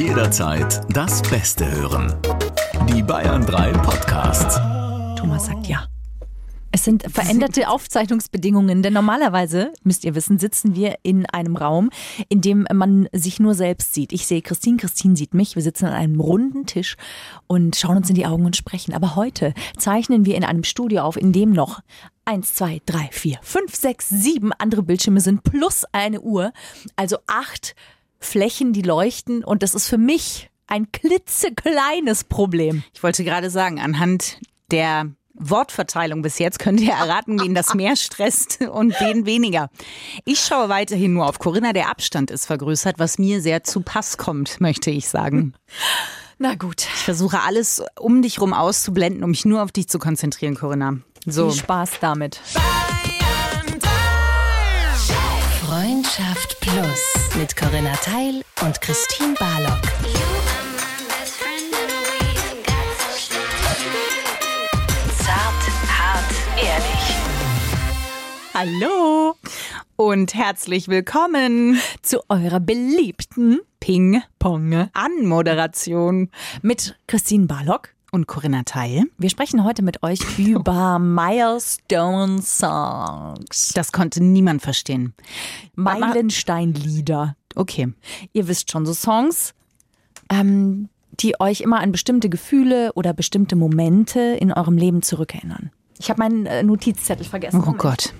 Jederzeit das Beste hören. Die Bayern 3 Podcasts. Thomas sagt ja. Es sind veränderte Aufzeichnungsbedingungen, denn normalerweise, müsst ihr wissen, sitzen wir in einem Raum, in dem man sich nur selbst sieht. Ich sehe Christine, Christine sieht mich. Wir sitzen an einem runden Tisch und schauen uns in die Augen und sprechen. Aber heute zeichnen wir in einem Studio auf, in dem noch eins, zwei, drei, vier, fünf, sechs, sieben andere Bildschirme sind plus eine Uhr. Also acht Flächen, die leuchten. Und das ist für mich ein klitzekleines Problem. Ich wollte gerade sagen, anhand der Wortverteilung bis jetzt könnt ihr erraten, wen das mehr stresst und wen weniger. Ich schaue weiterhin nur auf Corinna. Der Abstand ist vergrößert, was mir sehr zu Pass kommt, möchte ich sagen. Na gut. Ich versuche alles um dich rum auszublenden, um mich nur auf dich zu konzentrieren, Corinna. So. Viel Spaß damit. Freundschaft Plus mit Corinna Teil und Christine Barlock. Zart, hart, ehrlich. Hallo und herzlich willkommen Zu eurer beliebten Ping-Pong Anmoderation mit Christine Barlock. Und Corinna Teil. Wir sprechen heute mit euch über Milestone Songs. Das konnte niemand verstehen. Meilensteinlieder. Okay. Ihr wisst schon, so Songs, ähm, die euch immer an bestimmte Gefühle oder bestimmte Momente in eurem Leben zurückerinnern. Ich habe meinen äh, Notizzettel vergessen. Oh Gott.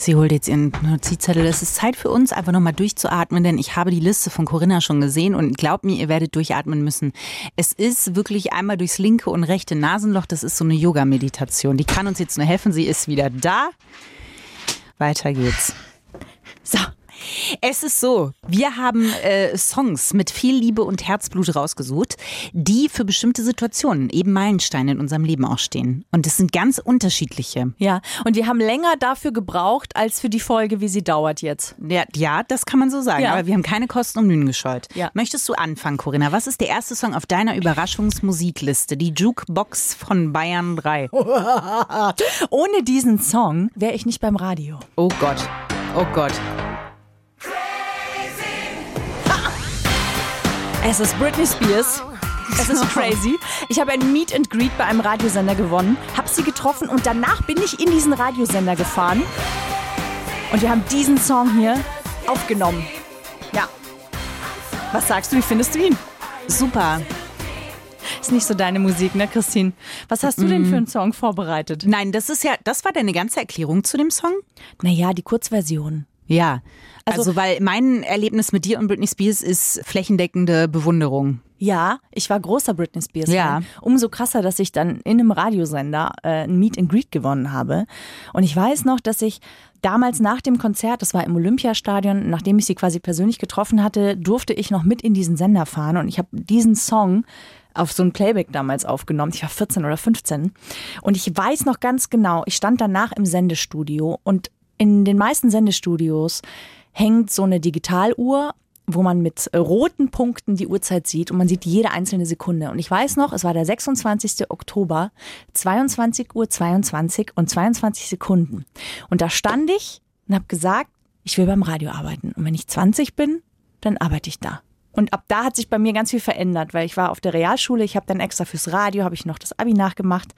Sie holt jetzt ihren Notizzettel. Es ist Zeit für uns, einfach nochmal durchzuatmen, denn ich habe die Liste von Corinna schon gesehen und glaubt mir, ihr werdet durchatmen müssen. Es ist wirklich einmal durchs linke und rechte Nasenloch. Das ist so eine Yoga-Meditation. Die kann uns jetzt nur helfen. Sie ist wieder da. Weiter geht's. So, Es ist so, wir haben äh, Songs mit viel Liebe und Herzblut rausgesucht, die für bestimmte Situationen, eben Meilensteine in unserem Leben auch stehen. Und es sind ganz unterschiedliche. ja. Und wir haben länger dafür gebraucht, als für die Folge, wie sie dauert jetzt. Ja, ja, das kann man so sagen. Ja. Aber wir haben keine Kosten und Mühen gescheut. Ja. Möchtest du anfangen, Corinna? Was ist der erste Song auf deiner Überraschungsmusikliste? Die Jukebox von Bayern 3. Ohne diesen Song wäre ich nicht beim Radio. Oh Gott. Oh Gott. Es ist Britney Spears. Es ist crazy. Ich habe ein Meet and Greet bei einem Radiosender gewonnen, habe sie getroffen und danach bin ich in diesen Radiosender gefahren. Und wir haben diesen Song hier aufgenommen. Ja. Was sagst du, wie findest du ihn? Super. Ist nicht so deine Musik, ne, Christine? Was hast du denn für einen Song vorbereitet? Nein, das ist ja, das war deine ganze Erklärung zu dem Song? Naja, die Kurzversion. Ja. Also- Also, weil mein Erlebnis mit dir und Britney Spears ist flächendeckende Bewunderung. Ja, ich war großer Britney Spears. Ja. Umso krasser, dass ich dann in einem Radiosender äh, ein Meet and Greet gewonnen habe. Und ich weiß noch, dass ich damals nach dem Konzert, das war im Olympiastadion, nachdem ich sie quasi persönlich getroffen hatte, durfte ich noch mit in diesen Sender fahren. Und ich habe diesen Song auf so ein Playback damals aufgenommen. Ich war 14 oder 15. Und ich weiß noch ganz genau, ich stand danach im Sendestudio und in den meisten Sendestudios hängt so eine Digitaluhr, wo man mit roten Punkten die Uhrzeit sieht und man sieht jede einzelne Sekunde. Und ich weiß noch, es war der 26. Oktober, 22 Uhr 22 und 22 Sekunden. Und da stand ich und habe gesagt, ich will beim Radio arbeiten. Und wenn ich 20 bin, dann arbeite ich da. Und ab da hat sich bei mir ganz viel verändert, weil ich war auf der Realschule, ich habe dann extra fürs Radio, habe ich noch das Abi nachgemacht.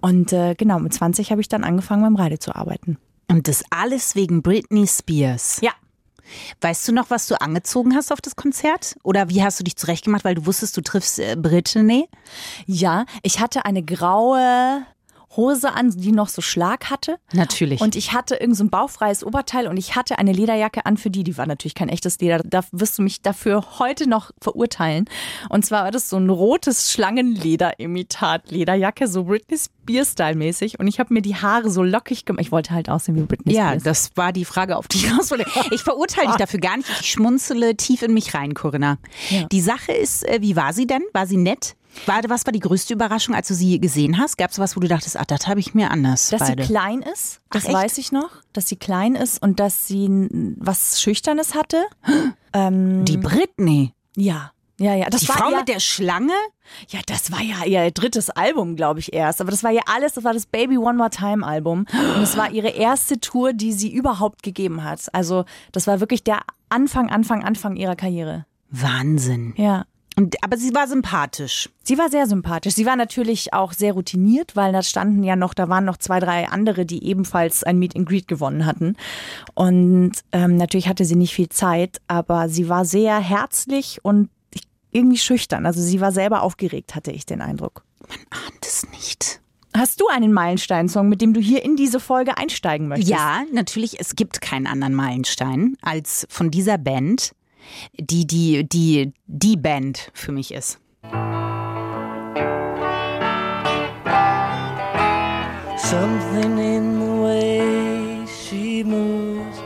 Und äh, genau, mit 20 habe ich dann angefangen beim Radio zu arbeiten. Und das alles wegen Britney Spears. Ja, Weißt du noch, was du angezogen hast auf das Konzert? Oder wie hast du dich zurechtgemacht, weil du wusstest, du triffst äh, Britney? Ja, ich hatte eine graue Hose an, die noch so Schlag hatte. Natürlich. Und ich hatte irgend so ein bauchfreies Oberteil und ich hatte eine Lederjacke an für die. Die war natürlich kein echtes Leder. Da wirst du mich dafür heute noch verurteilen. Und zwar war das so ein rotes Schlangenleder-Imitat Lederjacke, so Britney Spears-Style mäßig. Und ich habe mir die Haare so lockig gemacht. Ich wollte halt aussehen wie Britney ja, Spears. das war die Frage, auf die ich raus wollte. Ich verurteile dich dafür gar nicht. Ich schmunzele tief in mich rein, Corinna. Ja. Die Sache ist, äh, wie war sie denn? War sie nett? War, was war die größte Überraschung, als du sie gesehen hast? Gab es was, wo du dachtest, ach, das habe ich mir anders Dass beide. sie klein ist, das Ach, weiß ich noch. Dass sie klein ist und dass sie was Schüchternes hatte. Ähm, die Britney. ja. Ja, ja. Das Die war Frau ihr, mit der Schlange? Ja, das war ja ihr drittes Album, glaube ich, erst. Aber das war ja alles, das war das Baby One More Time Album. Und es war ihre erste Tour, die sie überhaupt gegeben hat. Also, das war wirklich der Anfang, Anfang, Anfang ihrer Karriere. Wahnsinn. Ja. Und, aber sie war sympathisch. Sie war sehr sympathisch. Sie war natürlich auch sehr routiniert, weil da standen ja noch, da waren noch zwei, drei andere, die ebenfalls ein Meet and Greet gewonnen hatten. Und ähm, natürlich hatte sie nicht viel Zeit, aber sie war sehr herzlich und irgendwie schüchtern. Also sie war selber aufgeregt, hatte ich den Eindruck. Man ahnt es nicht. Hast du einen Meilenstein-Song, mit dem du hier in diese Folge einsteigen möchtest? Ja, natürlich. Es gibt keinen anderen Meilenstein als von dieser Band, die die, die, die Band für mich ist. Something in the way she moves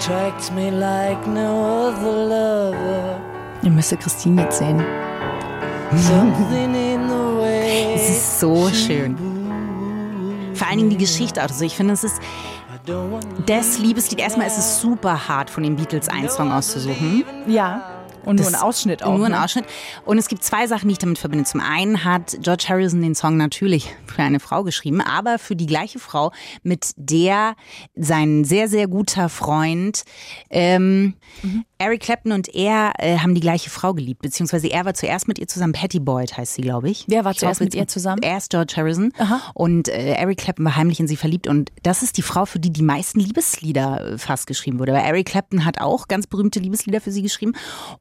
attracts me like no other lover. Ihr müsst Christine jetzt sehen. Something in the way Es ist so schön. Vor allen Dingen die Geschichte. Also ich finde, es ist Das Liebeslied. Erstmal ist es super hart, von den Beatles einen Song auszusuchen. Ja. Und nur ein Das- Ausschnitt auch. Nur ein ne? Ausschnitt. Und es gibt zwei Sachen, die ich damit verbinde. Zum einen hat George Harrison den Song natürlich für eine Frau geschrieben, aber für die gleiche Frau, mit der sein sehr, sehr guter Freund ähm, Mhm. Eric Clapton und er äh, haben die gleiche Frau geliebt. Beziehungsweise er war zuerst mit ihr zusammen. Patty Boyd heißt sie, glaube ich. Wer war Ich zuerst mit ihr zusammen? Erst George Harrison. Und äh, Eric Clapton war heimlich in sie verliebt. Und das ist die Frau, für die die meisten Liebeslieder äh, fast geschrieben wurde. Weil Eric Clapton hat auch ganz berühmte Liebeslieder für sie geschrieben.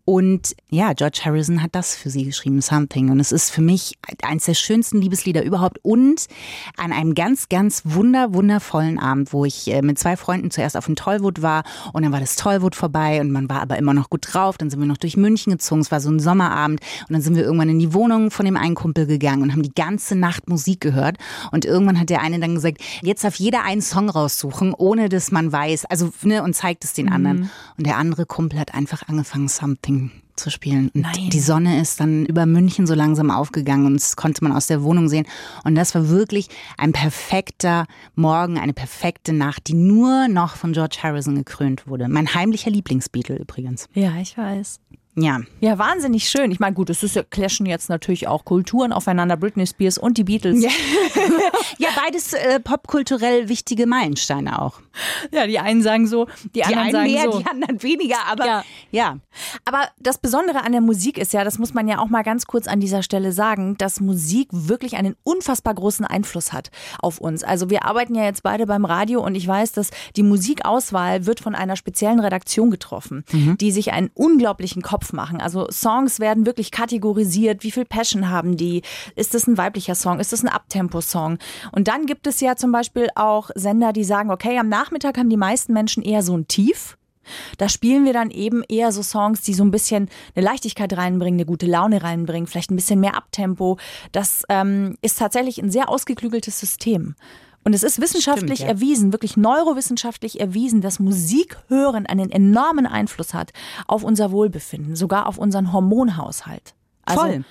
Und ja, George Harrison hat das für sie geschrieben, Something. Und es ist für mich eines der schönsten Liebeslieder überhaupt. Und an einem ganz, ganz wunder, wundervollen Abend, wo ich äh, mit zwei Freunden zuerst auf dem Tollwood war. Und dann war das Tollwood vorbei und man war aber immer noch gut drauf. Dann sind wir noch durch München gezogen. Es war so ein Sommerabend. Und dann sind wir irgendwann in die Wohnung von dem einen Kumpel gegangen und haben die ganze Nacht Musik gehört. Und irgendwann hat der eine dann gesagt, jetzt darf jeder einen Song raussuchen, ohne dass man weiß, also ne, und zeigt es den anderen. Und der andere Kumpel hat einfach angefangen, Something zu spielen. Und Nein. die Sonne ist dann über München so langsam aufgegangen und das konnte man aus der Wohnung sehen. Und das war wirklich ein perfekter Morgen, eine perfekte Nacht, die nur noch von George Harrison gekrönt wurde. Mein heimlicher Lieblingsbeatle übrigens. Ja, ich weiß. Ja, Ja, wahnsinnig schön. Ich meine, gut, es ist ja, clashen jetzt natürlich auch Kulturen aufeinander, Britney Spears und die Beatles. Ja, ja beides äh, popkulturell wichtige Meilensteine auch. die einen sagen so, die, Die anderen einen sagen mehr, so. die anderen weniger, aber Ja. ja. Aber das Besondere an der Musik ist ja, das muss man ja auch mal ganz kurz an dieser Stelle sagen, dass Musik wirklich einen unfassbar großen Einfluss hat auf uns. Also wir arbeiten ja jetzt beide beim Radio und ich weiß, dass die Musikauswahl wird von einer speziellen Redaktion getroffen, die sich einen unglaublichen Kopf machen. Also Songs werden wirklich kategorisiert, wie viel Passion haben die? Ist das ein weiblicher Song? Ist das ein Abtempo-Song? Und dann gibt es ja zum Beispiel auch Sender, die sagen, okay, am Nachmittag haben die meisten Menschen eher so ein Tief. Da spielen wir dann eben eher so Songs, die so ein bisschen eine Leichtigkeit reinbringen, eine gute Laune reinbringen, vielleicht ein bisschen mehr Abtempo. Das ähm, ist tatsächlich ein sehr ausgeklügeltes System. Und es ist wissenschaftlich Stimmt, ja. erwiesen, wirklich neurowissenschaftlich erwiesen, dass Musik hören einen enormen Einfluss hat auf unser Wohlbefinden, sogar auf unseren Hormonhaushalt. Also, Voll.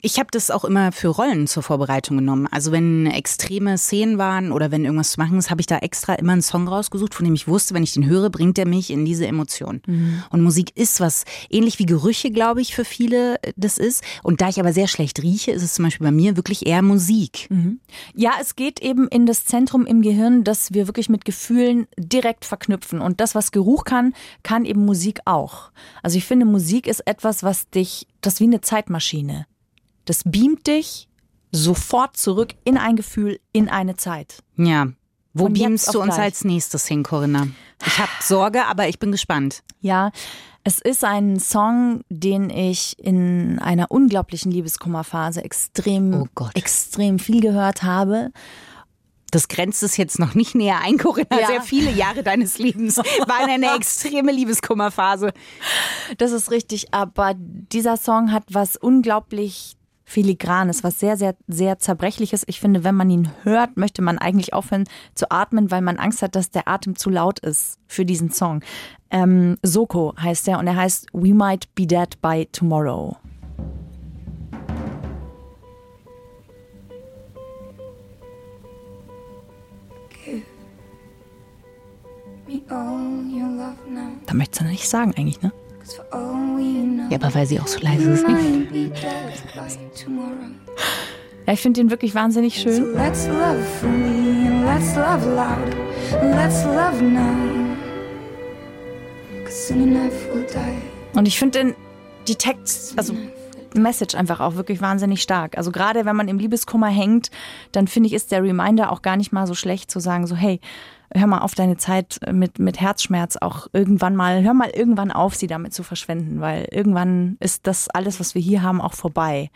Ich habe das auch immer für Rollen zur Vorbereitung genommen. Also wenn extreme Szenen waren oder wenn irgendwas zu machen ist, habe ich da extra immer einen Song rausgesucht, von dem ich wusste, wenn ich den höre, bringt er mich in diese Emotion. Und Musik ist was, ähnlich wie Gerüche, glaube ich, für viele äh, das ist. Und da ich aber sehr schlecht rieche, ist es zum Beispiel bei mir wirklich eher Musik. Ja, es geht eben in das Zentrum im Gehirn, das wir wirklich mit Gefühlen direkt verknüpfen. Und das, was Geruch kann, kann eben Musik auch. Also ich finde, Musik ist etwas, was dich, das ist wie eine Zeitmaschine. Das beamt dich sofort zurück in ein Gefühl, in eine Zeit. Ja. Wo Von beamst du uns gleich. als nächstes hin, Corinna? Ich habe Sorge, aber ich bin gespannt. Ja, es ist ein Song, den ich in einer unglaublichen Liebeskummerphase extrem, Oh Gott. extrem viel gehört habe. Das grenzt es jetzt noch nicht näher ein, Corinna. Ja. Sehr viele Jahre deines Lebens waren eine extreme Liebeskummerphase. Das ist richtig, aber dieser Song hat was unglaublich filigranes, was sehr, sehr, sehr zerbrechliches. Ich finde, wenn man ihn hört, möchte man eigentlich aufhören zu atmen, weil man Angst hat, dass der Atem zu laut ist für diesen Song. Ähm, Soko heißt er und er heißt We Might Be Dead by Tomorrow. Da möchtest du nicht sagen eigentlich, ne? Ja, aber weil sie auch so leise singt. Tomorrow. Ja, ich finde den wirklich wahnsinnig schön. let's love for me, and let's love loud, and let's love now. 'Cause soon enough we'll die. Und ich finde den die Text, also Message einfach auch wirklich wahnsinnig stark. Also gerade wenn man im Liebeskummer hängt, dann finde ich, ist der Reminder auch gar nicht mal so schlecht zu sagen, so hey, hör mal auf deine Zeit mit, mit Herzschmerz auch irgendwann mal, hör mal irgendwann auf, sie damit zu verschwenden, weil irgendwann ist das alles, was wir hier haben, auch vorbei.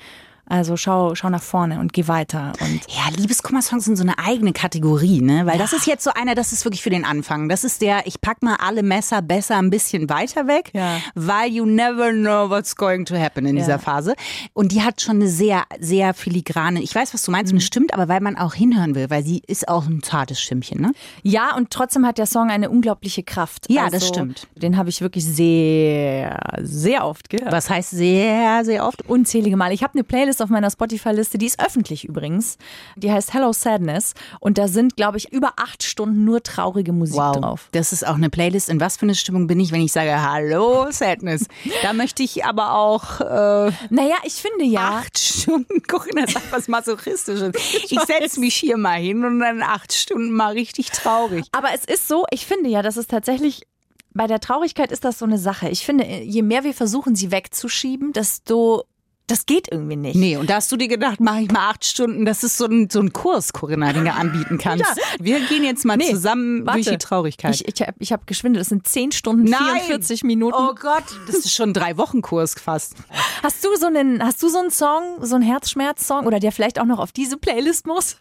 Also schau, schau nach vorne und geh weiter. Und Ja, Liebeskummer-Songs sind so eine eigene Kategorie, ne? Weil das ist jetzt so einer, das ist wirklich für den Anfang. Das ist der, ich pack mal alle Messer besser ein bisschen weiter weg, Ja. weil you never know what's going to happen in Ja. dieser Phase. Und die hat schon eine sehr, sehr filigrane, ich weiß, was du Mhm. meinst, und es stimmt, aber weil man auch hinhören will, weil sie ist auch ein zartes Stimmchen, ne? ja, und trotzdem hat der Song eine unglaubliche Kraft. Ja, also, das stimmt. Den habe ich wirklich sehr, sehr oft gehört. Was heißt sehr, sehr oft? unzählige Male. Ich habe eine Playlist auf meiner Spotify-Liste, die ist öffentlich übrigens. Die heißt Hello Sadness. Und da sind, glaube ich, über acht Stunden nur traurige Musik drauf. Das ist auch eine Playlist. In was für eine Stimmung bin ich, wenn ich sage Hallo Sadness? Da möchte ich aber auch äh, Naja, ich finde ja. acht Stunden Corinna sagt was Masochistisches. Ich setze mich hier mal hin und dann acht Stunden mal richtig traurig. Aber es ist so, ich finde ja, dass es tatsächlich. Bei der Traurigkeit ist das so eine Sache. Ich finde, je mehr wir versuchen, sie wegzuschieben, desto. Das geht irgendwie nicht. Nee, und da hast du dir gedacht, mache ich mal acht Stunden. Das ist so ein, so ein Kurs, Corinna, den du anbieten kannst. Ja. Wir gehen jetzt mal Nee, zusammen warte. durch die Traurigkeit. Ich, ich habe ich hab geschwindelt, das sind 10 Stunden, Nein! 44 Minuten. Oh Gott, das ist schon ein Drei-Wochen-Kurs fast. Hast du so einen, hast du so einen Song, so einen Herzschmerz-Song oder der vielleicht auch noch auf diese Playlist muss?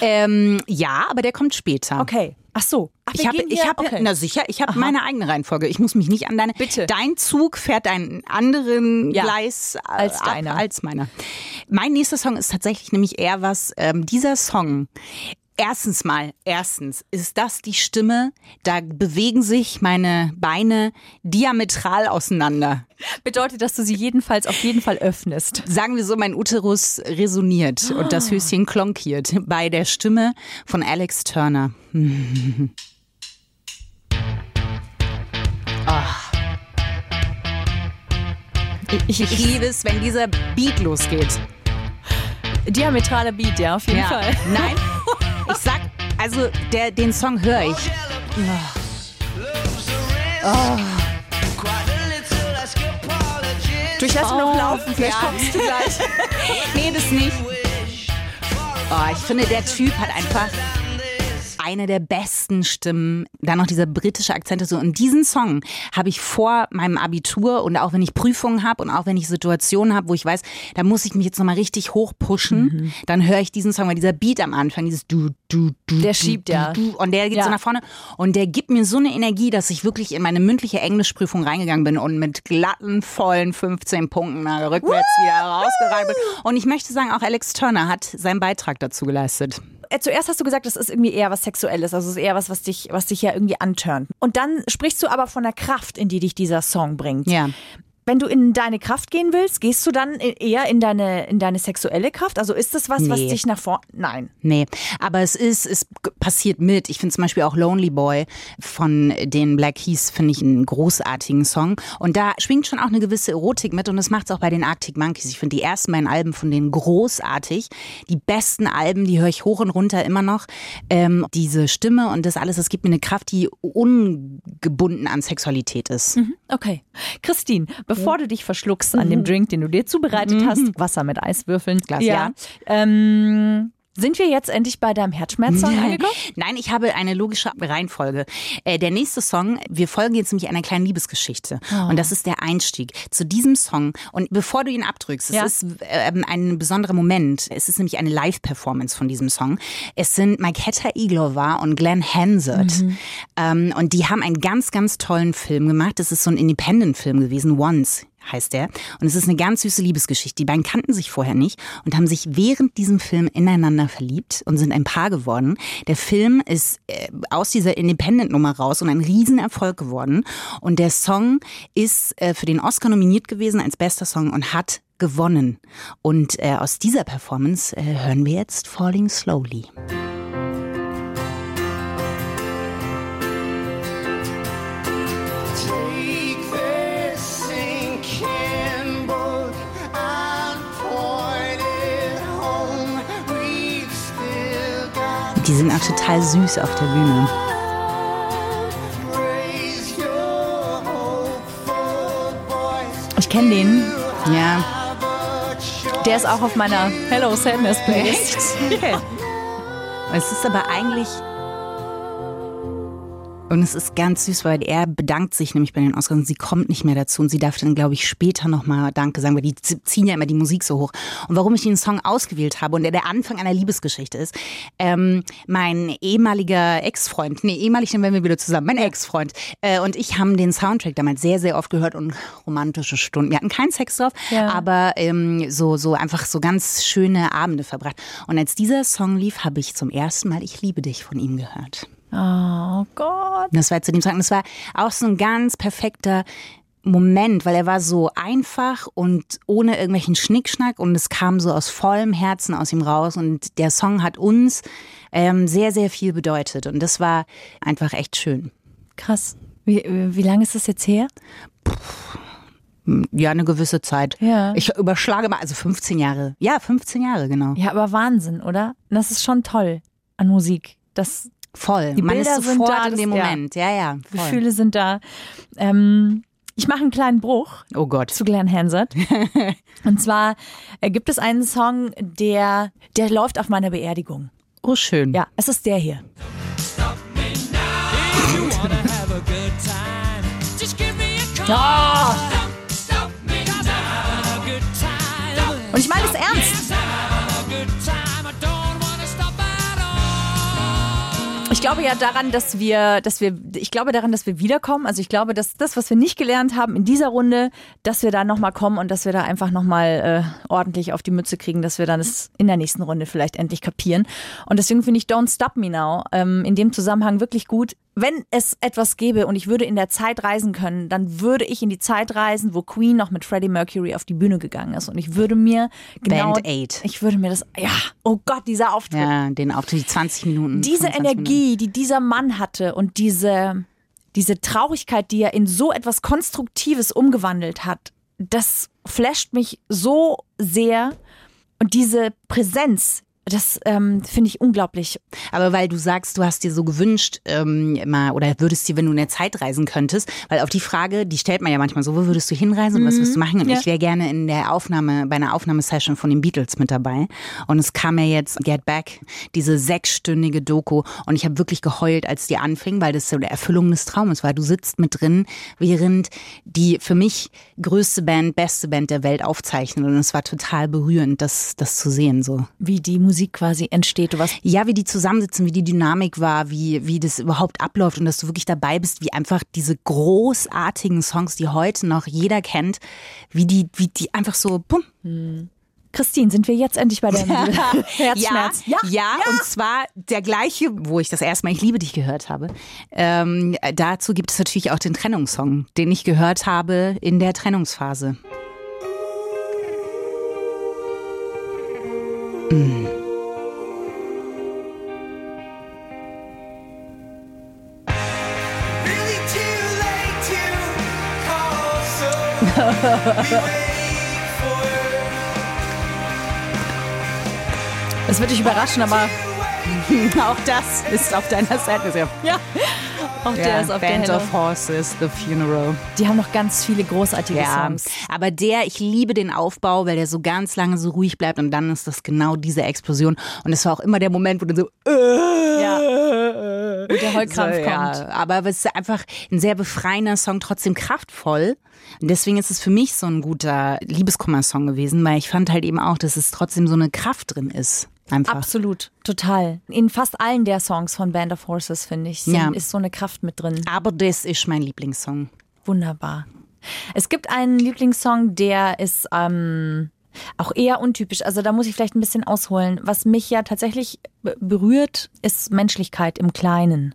Ähm, ja, aber der kommt später. Okay. Ach so. Ach, Ich habe, ich habe, okay. na sicher, ich habe meine eigene Reihenfolge. Ich muss mich nicht an deine. Bitte. Dein Zug fährt einen anderen Ja, Gleis äh, als ab deiner. als meiner. Mein nächster Song ist tatsächlich nämlich eher was. Ähm, dieser Song. Erstens mal, erstens ist das die Stimme, da bewegen sich meine Beine diametral auseinander. Bedeutet, dass du sie jedenfalls auf jeden Fall öffnest. Sagen wir so, mein Uterus resoniert und das Höschen klonkiert bei der Stimme von Alex Turner. Ich, Ich liebe es, wenn dieser Beat losgeht. diametraler Beat, ja, auf jeden Ja. Fall. Nein, ich sag, also der, den Song höre ich. Du, ich lasse noch laufen, vielleicht ja. kommst du gleich. Nee, das nicht. Oh, ich finde, der Typ hat einfach eine der besten Stimmen. Dann noch dieser britische Akzent. So. Und diesen Song habe ich vor meinem Abitur und auch wenn ich Prüfungen habe und auch wenn ich Situationen habe, wo ich weiß, da muss ich mich jetzt nochmal richtig hochpushen, Mhm. dann höre ich diesen Song, weil dieser Beat am Anfang, dieses du, du, du, Der du, schiebt, du, ja. du, und der geht Ja. so nach vorne und der gibt mir so eine Energie, dass ich wirklich in meine mündliche Englischprüfung reingegangen bin und mit glatten, vollen 15 Punkten rückwärts wieder rausgerannt bin. Und ich möchte sagen, auch Alex Turner hat seinen Beitrag dazu geleistet. Äh, Zuerst hast du gesagt, das ist irgendwie eher was Sexuelles, also es ist eher was, was dich, was dich ja irgendwie antörnt. Und dann sprichst du aber von der Kraft, in die dich dieser Song bringt. Ja. Wenn du in deine Kraft gehen willst, gehst du dann eher in deine, in deine sexuelle Kraft? Also ist das was, was Nee. dich nach vorne. Nein. Nee, aber es ist, es passiert mit. Ich finde zum Beispiel auch Lonely Boy von den Black Keys, finde ich einen großartigen Song. Und da schwingt schon auch eine gewisse Erotik mit und das macht es auch bei den Arctic Monkeys. Ich finde die ersten beiden Alben von denen großartig. Die besten Alben, die höre ich hoch und runter immer noch. Ähm, diese Stimme und das alles, das gibt mir eine Kraft, die ungebunden an Sexualität ist. Okay. Christine, bevor du dich verschluckst an dem Drink, den du dir zubereitet hast, Wasser mit Eiswürfeln. Glas, ja. Ähm, sind wir jetzt endlich bei deinem Herzschmerz-Song angekommen? Nein, ich habe eine logische Reihenfolge. Äh, der nächste Song, wir folgen jetzt nämlich einer kleinen Liebesgeschichte. Oh. Und das ist der Einstieg zu diesem Song. Und bevor du ihn abdrückst, es Ja. ist ähm, ein besonderer Moment. Es ist nämlich eine Live-Performance von diesem Song. Es sind Maiketa Iglova und Glenn Hansard. Mhm. Ähm, und die haben einen ganz, ganz tollen Film gemacht. Das ist so ein Independent-Film gewesen, Once heißt der. Und es ist eine ganz süße Liebesgeschichte. Die beiden kannten sich vorher nicht und haben sich während diesem Film ineinander verliebt und sind ein Paar geworden. Der Film ist äh, aus dieser Independent-Nummer raus und ein Riesenerfolg geworden. Und der Song ist äh, für den Oscar nominiert gewesen als bester Song und hat gewonnen. Und äh, aus dieser Performance hören wir jetzt Falling Slowly. Die sind auch total süß auf der Bühne. Ich kenne den. Ja. Der ist auch auf meiner Hello Sadness Playlist. Yeah. Es ist aber eigentlich und es ist ganz süß, weil er bedankt sich nämlich bei den Oscars und sie kommt nicht mehr dazu und sie darf dann, glaube ich, später nochmal Danke sagen, weil die ziehen ja immer die Musik so hoch. Und warum ich den Song ausgewählt habe und der der Anfang einer Liebesgeschichte ist, ähm, mein ehemaliger Ex-Freund, nee, ehemalig, dann werden wir wieder zusammen, mein Ex-Freund äh, und ich haben den Soundtrack damals sehr, sehr oft gehört und romantische Stunden. Wir hatten keinen Sex drauf, Ja. aber ähm, so, so einfach so ganz schöne Abende verbracht. Und als dieser Song lief, habe ich zum ersten Mal Ich liebe dich von ihm gehört. Oh Gott. Das war zu dem Zeitpunkt, das war auch so ein ganz perfekter Moment, weil er war so einfach und ohne irgendwelchen Schnickschnack und es kam so aus vollem Herzen aus ihm raus und der Song hat uns ähm, sehr, sehr viel bedeutet und das war einfach echt schön. Krass. Wie, wie lange ist das jetzt her? Ja, eine gewisse Zeit. Ja. Ich überschlage mal, also 15 Jahre. Ja, 15 Jahre, genau. Ja, aber Wahnsinn, oder? Das ist schon toll an Musik. Das Voll. Die Bilder ist sind sofort da, in dem ja. Moment. Ja, ja. voll. Gefühle sind da. Ähm, ich mache einen kleinen Bruch Oh Gott. zu Glenn Hansard. Und zwar äh, gibt es einen Song, der, der läuft auf meiner Beerdigung. Oh, schön. Ja, es ist der hier. Ja. Und ich meine es ernst. Ich glaube ja daran, dass wir, dass wir, ich glaube daran, dass wir wiederkommen. Also ich glaube, dass das, was wir nicht gelernt haben in dieser Runde, dass wir da nochmal kommen und dass wir da einfach nochmal äh, ordentlich auf die Mütze kriegen, dass wir dann es in der nächsten Runde vielleicht endlich kapieren. Und deswegen finde ich Don't Stop Me Now ähm, in dem Zusammenhang wirklich gut. Wenn es etwas gäbe und ich würde in der Zeit reisen können, dann würde ich in die Zeit reisen, wo Queen noch mit Freddie Mercury auf die Bühne gegangen ist. Und ich würde mir genau, Band Aid. ich würde mir das, ja, oh Gott, dieser Auftritt Ja, den Auftritt, die 20 Minuten. diese 25 Minuten. Energie, die dieser Mann hatte und diese, diese Traurigkeit, die er in so etwas Konstruktives umgewandelt hat, das flasht mich so sehr. Und diese Präsenz, das ähm, finde ich unglaublich. Aber weil du sagst, du hast dir so gewünscht, ähm, mal, oder würdest dir, wenn du in der Zeit reisen könntest, weil auf die Frage, die stellt man ja manchmal so, wo würdest du hinreisen und was würdest du machen? Und Mhm. Ja. ich wäre gerne in der Aufnahme, bei einer Aufnahmesession von den Beatles mit dabei. Und es kam ja jetzt Get Back, diese sechsstündige Doku. Und ich habe wirklich geheult, als die anfing, weil das so eine Erfüllung des Traumes war. Du sitzt mit drin, während die für mich größte Band, beste Band der Welt aufzeichnet. Und es war total berührend, das, das zu sehen so. Wie die Musik quasi entsteht. Was Ja, wie die zusammensitzen, wie die Dynamik war, wie, wie das überhaupt abläuft und dass du wirklich dabei bist, wie einfach diese großartigen Songs, die heute noch jeder kennt, wie die, wie die einfach so, bumm. Christine, sind wir jetzt endlich bei deinem Herzschmerz? Ja, ja, und zwar der gleiche, wo ich das erste Mal Ich liebe dich gehört habe. Ähm, dazu gibt es natürlich auch den Trennungssong, den ich gehört habe in der Trennungsphase. Really Es wird dich überraschen, aber Auch das ist auf deiner Seite. Ja, ja, auch der ist auf der Band Hello. of Horses, The Funeral. Die haben noch ganz viele großartige Ja, Songs. aber der, ich liebe den Aufbau, weil der so ganz lange so ruhig bleibt und dann ist das genau diese Explosion. Und es war auch immer der Moment, wo dann so, äh, Ja. Wo der Heulkrampf so, kommt. ja. Aber es ist einfach ein sehr befreiender Song, trotzdem kraftvoll. Und deswegen ist es für mich so ein guter Liebeskummer-Song gewesen, weil ich fand halt eben auch, dass es trotzdem so eine Kraft drin ist. Einfach. Absolut, total. In fast allen der Songs von Band of Horses, finde ich, sind, Ja. ist so eine Kraft mit drin. Aber das ist mein Lieblingssong. Wunderbar. Es gibt einen Lieblingssong, der ist ähm, auch eher untypisch. Also da muss ich vielleicht ein bisschen ausholen. Was mich ja tatsächlich be- berührt, ist Menschlichkeit im Kleinen.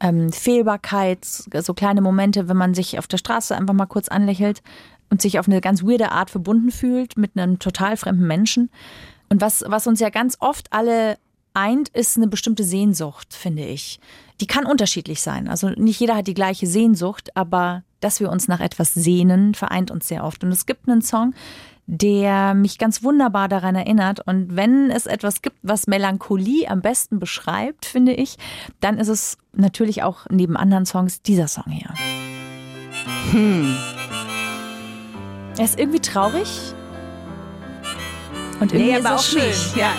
Ähm, Fehlbarkeit, so kleine Momente, wenn man sich auf der Straße einfach mal kurz anlächelt und sich auf eine ganz weirde Art verbunden fühlt mit einem total fremden Menschen. Und was, was uns ja ganz oft alle eint, ist eine bestimmte Sehnsucht, finde ich. Die kann unterschiedlich sein. Also nicht jeder hat die gleiche Sehnsucht, aber dass wir uns nach etwas sehnen, vereint uns sehr oft. Und es gibt einen Song, der mich ganz wunderbar daran erinnert. Und wenn es etwas gibt, was Melancholie am besten beschreibt, finde ich, dann ist es natürlich auch neben anderen Songs dieser Song hier. Er ist irgendwie traurig. Und irgendwie ist er schön. Ja.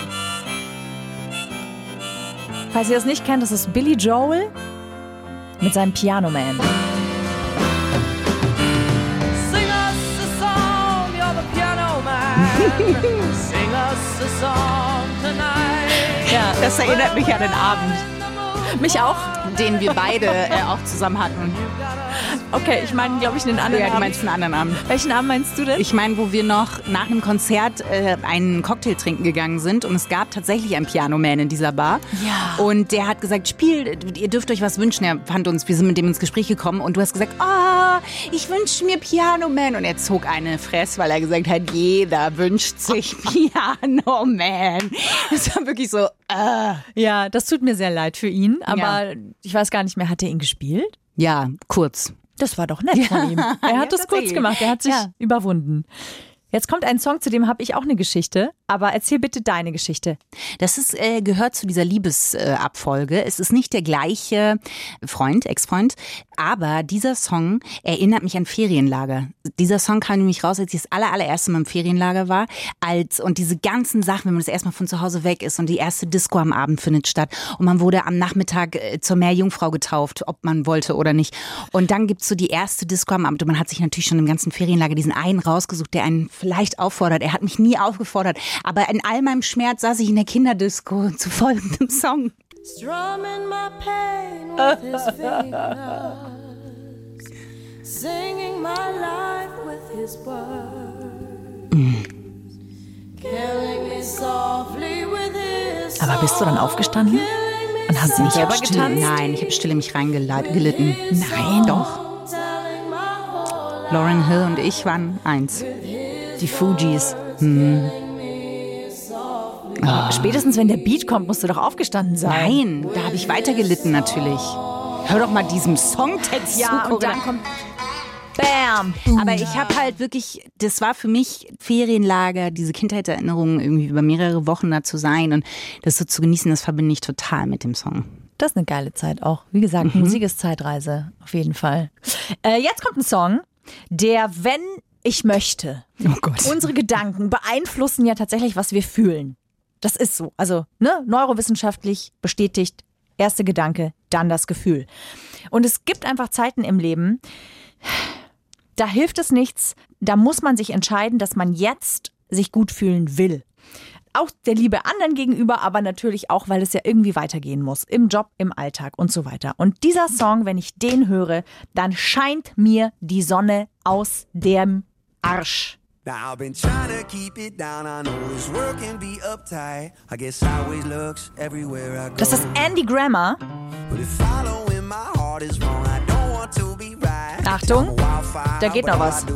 Falls ihr das nicht kennt, das ist Billy Joel mit seinem Piano Man. Ja, Das erinnert mich an den Abend, mich auch. den wir beide äh, auch zusammen hatten. Okay, ich meine, glaube ich, einen anderen Ja, du Abend. meinst einen anderen Abend. Welchen Abend meinst du denn? Ich meine, wo wir noch nach einem Konzert äh, einen Cocktail trinken gegangen sind und es gab tatsächlich einen Pianoman in dieser Bar. Ja. Und der hat gesagt, Spiel, ihr dürft euch was wünschen. Er fand uns, wir sind mit dem ins Gespräch gekommen und du hast gesagt, ah, ich wünsche mir Pianoman. Und er zog eine Fress, weil er gesagt hat, jeder wünscht sich Pianoman. Das war wirklich so, äh. ja, das tut mir sehr leid für ihn, aber ich weiß gar nicht mehr, hat er ihn gespielt? Ja, kurz. Das war doch nett von ihm. Er Ja, hat das kurz gemacht, er hat sich Ja. überwunden. Jetzt kommt ein Song, zu dem habe ich auch eine Geschichte, aber erzähl bitte deine Geschichte. Das ist, äh, gehört zu dieser Liebesabfolge. es ist nicht der gleiche Freund, Ex-Freund, aber dieser Song erinnert mich an Ferienlager. Dieser Song kam nämlich raus, als ich das aller, allererste Mal im Ferienlager war. Als, und diese ganzen Sachen, wenn man das erstmal von zu Hause weg ist und die erste Disco am Abend findet statt und man wurde am Nachmittag äh, zur Meerjungfrau getauft, ob man wollte oder nicht. Und dann gibt's so die erste Disco am Abend und man hat sich natürlich schon im ganzen Ferienlager diesen einen rausgesucht, der einen vielleicht auffordert. Er hat mich nie aufgefordert, aber in all meinem Schmerz saß ich in der Kinderdisco zu folgendem Song. Strumming my pain with his fingers, singing my life with his words, killing me softly with his Aber bist du dann aufgestanden? Und hast du nicht selber getanzt? nein, ich habe still in mich reingelitten. Nein. Doch. Lauren Hill und ich waren eins. Die Fujis. Spätestens wenn der Beat kommt, musst du doch aufgestanden sein. Nein, da habe ich weiter gelitten natürlich. Hör doch mal diesem Songtext Ja, zu. und dann kommt Bam. Aber ich habe halt wirklich, das war für mich Ferienlager, diese Kindheitserinnerungen irgendwie über mehrere Wochen da zu sein und das so zu genießen, das verbinde ich total mit dem Song. Das ist eine geile Zeit auch. Wie gesagt, Mhm. Musik ist Zeitreise, auf jeden Fall. Äh, jetzt kommt ein Song, der, wenn ich möchte, Oh Gott. unsere Gedanken beeinflussen ja tatsächlich, was wir fühlen. Das ist so. Also, ne, neurowissenschaftlich bestätigt, erste Gedanke, dann das Gefühl. Und es gibt einfach Zeiten im Leben, da hilft es nichts, da muss man sich entscheiden, dass man jetzt sich gut fühlen will. Auch der Liebe anderen gegenüber, aber natürlich auch, weil es ja irgendwie weitergehen muss. Im Job, im Alltag und so weiter. Und dieser Song, wenn ich den höre, dann scheint mir die Sonne aus dem Arsch. Now I've been trying to keep it down. I know this world can be uptight. I guess sideways looks everywhere I go. Das ist Andy Grammer. But if following my heart is wrong, I don't want to be right. Achtung, da geht noch was.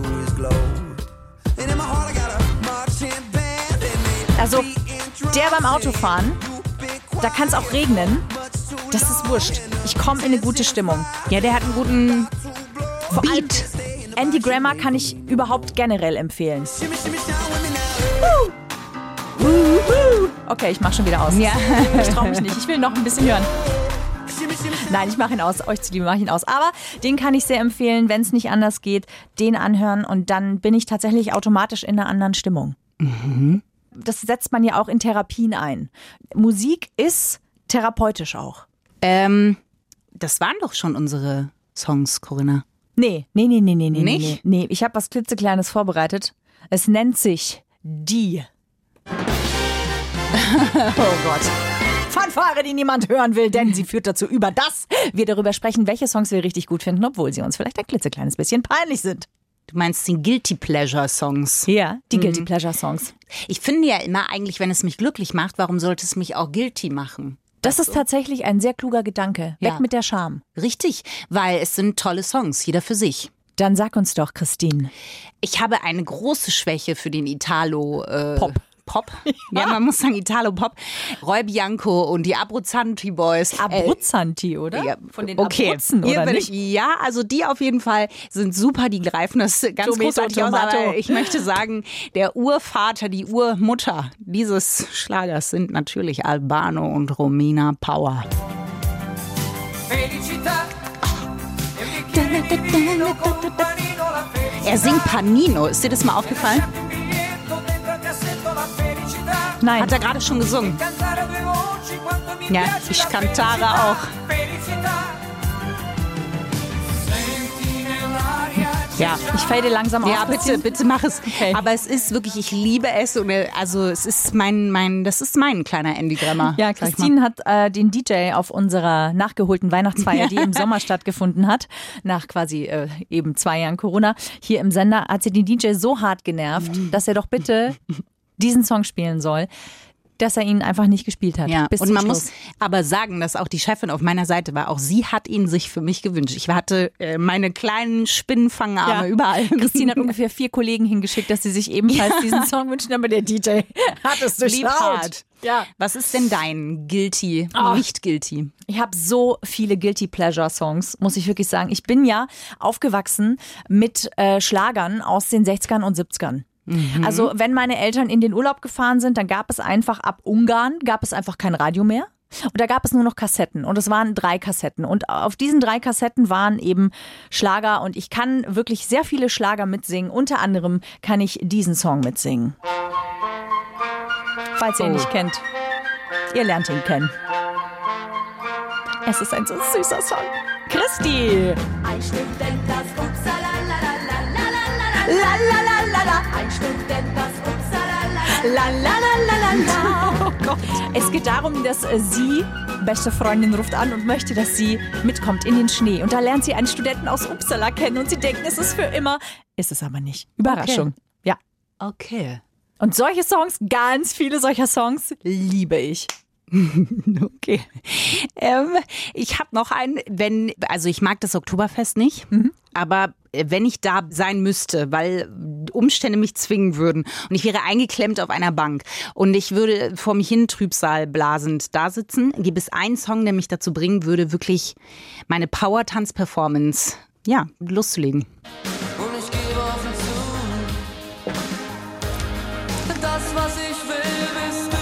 Also, der beim Autofahren, da kann es auch regnen. Das ist wurscht. Ich komme in eine gute Stimmung. Ja, der hat einen guten Beat. Andy Grammer kann ich überhaupt generell empfehlen. Okay, ich mach schon wieder aus. Ja. Ich trau mich nicht. Ich will noch ein bisschen hören. Nein, ich mache ihn aus. Euch zuliebe mache ich ihn aus. Aber den kann ich sehr empfehlen, wenn es nicht anders geht, den anhören und dann bin ich tatsächlich automatisch in einer anderen Stimmung. Das setzt man ja auch in Therapien ein. Musik ist therapeutisch auch. Ähm, das waren doch schon unsere Songs, Corinna. Nee, nee, nee, nee, nee, nee. Nee, Nicht? nee. Ich habe was klitzekleines vorbereitet. Es nennt sich Die. oh Gott. Fanfare, die niemand hören will, denn sie führt dazu über, dass wir darüber sprechen, welche Songs wir richtig gut finden, obwohl sie uns vielleicht ein klitzekleines bisschen peinlich sind. Du meinst die Guilty Pleasure Songs. Ja, die Guilty Pleasure Songs. Ich finde ja immer eigentlich, wenn es mich glücklich macht, warum sollte es mich auch guilty machen? Das ist tatsächlich ein sehr kluger Gedanke. Weg Ja. mit der Scham. Richtig, weil es sind tolle Songs, jeder für sich. Dann sag uns doch, Christine. Ich habe eine große Schwäche für den Italo äh, Pop. Ja, man muss sagen Italo Pop. Roy Bianco und die Abruzzanti Boys. Äh, Abruzzanti, oder? ja, Von den okay. Abruzzen, Hier oder bin nicht? Ich, ja, also die auf jeden Fall sind super, die greifen das ganz Tomato, großartig aus. Tomato. Aber ich möchte sagen, der Urvater, die Urmutter dieses Schlagers sind natürlich Albano und Romina Power. Felicità. Er singt Panino. Ist dir das mal aufgefallen? Nein. Hat er gerade schon gesungen. Ja, ich kantare auch. Ja. Ich fade langsam Ja, auf. bitte, bitte mach es. Okay. Aber es ist wirklich, ich liebe es. Und, also es ist mein, mein, das ist mein kleiner Andy Grammer. Ja. Christine hat äh, den DJ auf unserer nachgeholten Weihnachtsfeier, die im Sommer stattgefunden hat, nach quasi äh, eben zwei Jahren Corona, hier im Sender, hat sie den DJ so hart genervt, dass er doch bitte diesen Song spielen soll, dass er ihn einfach nicht gespielt hat. Ja, bis und man Schluss. muss aber sagen, dass auch die Chefin auf meiner Seite war. Auch sie hat ihn sich für mich gewünscht. Ich hatte äh, meine kleinen Spinnenfangarme überall. Christine hat ungefähr vier Kollegen hingeschickt, dass sie sich ebenfalls diesen Song wünschen, aber der DJ hat es durchschaut. Ja. Was ist denn dein Guilty, Ah. nicht Guilty? Ich habe so viele Guilty Pleasure Songs, muss ich wirklich sagen. Ich bin ja aufgewachsen mit äh, Schlagern aus den 60ern und 70ern. Also wenn meine Eltern in den Urlaub gefahren sind, dann gab es einfach ab Ungarn, gab es einfach kein Radio mehr. Und da gab es nur noch Kassetten und es waren drei Kassetten. Und auf diesen drei Kassetten waren eben Schlager und ich kann wirklich sehr viele Schlager mitsingen. Unter anderem kann ich diesen Song mitsingen. Falls ihr ihn Oh. nicht kennt. Ihr lernt ihn kennen. Es ist ein so süßer Song. Christi! Ein das Upsala, la la la la la la La la la la la. Ein Student, Upsala, la La la la la la. Oh Gott. Es geht darum, dass äh, sie, beste Freundin ruft an und möchte, dass sie mitkommt in den Schnee. Und da lernt sie einen Studenten aus Uppsala kennen und sie denken, es ist für immer. Ist es aber nicht. Überraschung. Ja. Okay. Und solche Songs, ganz viele solcher Songs, liebe ich. Okay. Ähm, ich habe noch einen, wenn, also ich mag das Oktoberfest nicht, aber äh, wenn ich da sein müsste, weil Umstände mich zwingen würden und ich wäre eingeklemmt auf einer Bank und ich würde vor mich hin Trübsal blasend da sitzen, gibt es einen Song, der mich dazu bringen würde, wirklich meine Power-Tanz-Performance, ja, loszulegen. Und ich gebe offen zu, das, was ich will, bist du.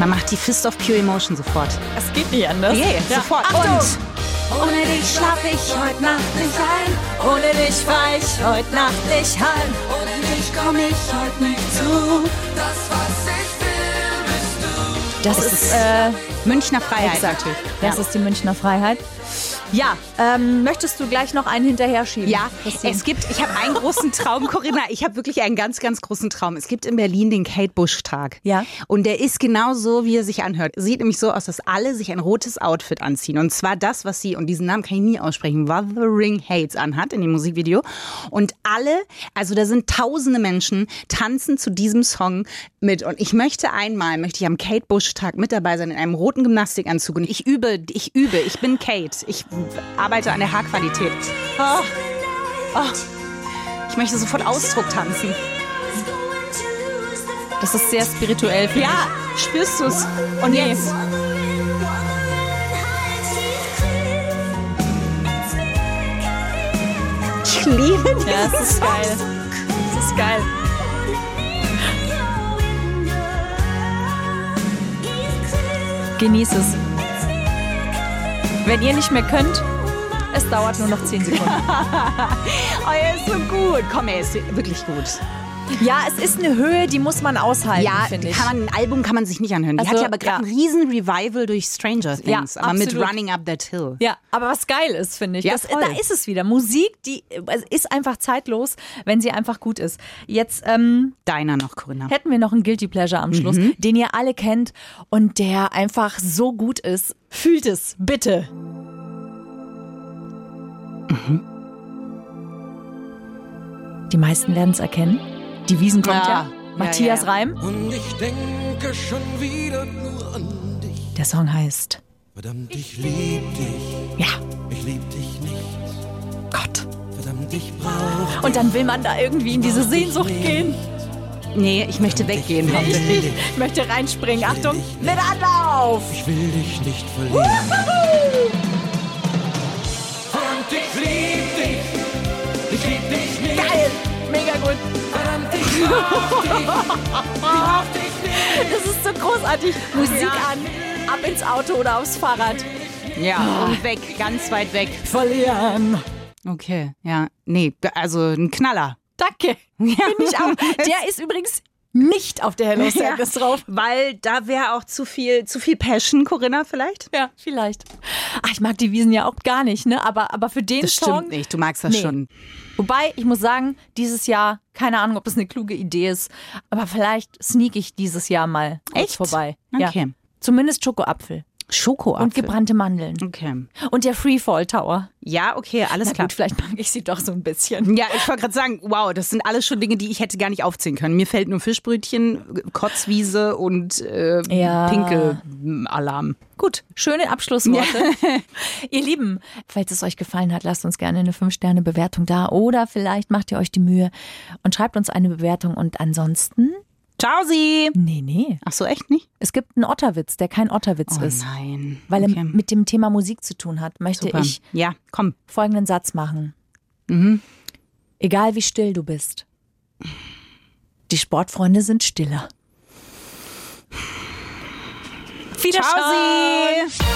Man macht die Fist of Pure Emotion sofort. Es geht nicht anders. Yeah, sofort. Achtung. Und Ohne dich schlaf ich heute Nacht nicht ein. Ohne dich fahr ich heute Nacht nicht heim. Ohne dich komm ich heute nicht zu. Das, was ich will, bist du. Das ist, äh, Münchner Freiheit Exakt. das ja. ist die Münchner Freiheit. Ja, ähm, möchtest du gleich noch einen hinterher schieben? Ja, Christine? es gibt, ich habe einen großen Traum, Corinna, ich habe wirklich einen ganz, ganz großen Traum. Es gibt in Berlin den Kate Bush Tag. Ja. Und der ist genau so, wie er sich anhört. Sieht nämlich so aus, dass alle sich ein rotes Outfit anziehen. Und zwar das, was sie, und diesen Namen kann ich nie aussprechen, Wuthering Hates anhat in dem Musikvideo. Und alle, also da sind tausende Menschen, tanzen zu diesem Song mit. Und ich möchte einmal, möchte ich am Kate Bush Tag mit dabei sein in einem roten Gymnastikanzug. Und ich übe, ich übe, ich bin Kate. Ich arbeite an der Haarqualität. Oh. Oh. Ich möchte sofort Ausdruck tanzen. das ist sehr spirituell. Ja, spürst du's? Und jetzt? Ich liebe. Ja, es ist geil. Es ist geil. Genieß es. Wenn ihr nicht mehr könnt, es dauert nur noch 10 Sekunden. Oh, er ist so gut. Komm, er ist wirklich gut. Ja, es ist eine Höhe, die muss man aushalten, Ja, finde ich. kann man, ein Album kann man sich nicht anhören. Die Also, hat ja aber gerade ja. ein riesen Revival durch Stranger Things, Ja, aber mit absolut. Running Up That Hill. Ja, aber was geil ist, finde ich. Ja, das, da ist es wieder. Musik, die ist einfach zeitlos, wenn sie einfach gut ist. Jetzt ähm, Deiner noch, Corinna. hätten wir noch einen Guilty Pleasure am Schluss, Mhm. den ihr alle kennt und der einfach so gut ist. Fühlt es, bitte. Mhm. Die meisten werden es erkennen. Die Wiesen kommt ja. Ja. Matthias Ja, ja. Reim. Und ich denke schon wieder nur an dich. Der Song heißt Verdammt, ich lieb dich. Ja, Ich lieb dich nicht. Gott. Verdammt, ich brauch Und dann will man da irgendwie in diese Sehnsucht gehen. Nee, ich möchte weggehen. Ich, ich möchte reinspringen. Achtung, mit Anlauf! Ich will dich nicht verlieren. Das ist so großartig. Musik an, ab ins Auto oder aufs Fahrrad. Ja, und weg, ganz weit weg. Verlieren. Okay, ja. Nee, also ein Knaller. Danke. Ja. Finde ich auch. Der ist übrigens nicht auf der Hello Sadness drauf. Weil da wäre auch zu viel, zu viel Passion, Corinna, vielleicht? Ja, vielleicht. Ach, ich mag die Wiesen ja auch gar nicht, ne? Aber, aber für den Das Song. stimmt nicht. Du magst das Nee. schon. Wobei, ich muss sagen, dieses Jahr, keine Ahnung, ob das eine kluge Idee ist, aber vielleicht sneak ich dieses Jahr mal kurz Echt? vorbei. Okay. Ja. Zumindest Schokoapfel Schokoapfel. und gebrannte Mandeln. Okay. Und der Freefall Tower. Ja, okay, alles Na klar. gut, vielleicht mag ich sie doch so ein bisschen. Ja, ich wollte gerade sagen, wow, das sind alles schon Dinge, die ich hätte gar nicht aufzählen können. Mir fällt nur Fischbrötchen, Kotzwiese und äh, Ja. Pinkel-Alarm. Gut, schöne Abschlussworte. ihr Lieben, falls es euch gefallen hat, lasst uns gerne eine 5-Sterne-Bewertung da oder vielleicht macht ihr euch die Mühe und schreibt uns eine Bewertung und ansonsten, Ciao, Sie! nee, nee, Ach so, echt nicht? es gibt einen Otterwitz, der kein Otterwitz Oh ist. nein. Weil okay. er mit dem Thema Musik zu tun hat, möchte Super. ich Ja, komm. folgenden Satz machen. Mhm. Egal wie still du bist, die Sportfreunde sind stiller. Wiederschauen!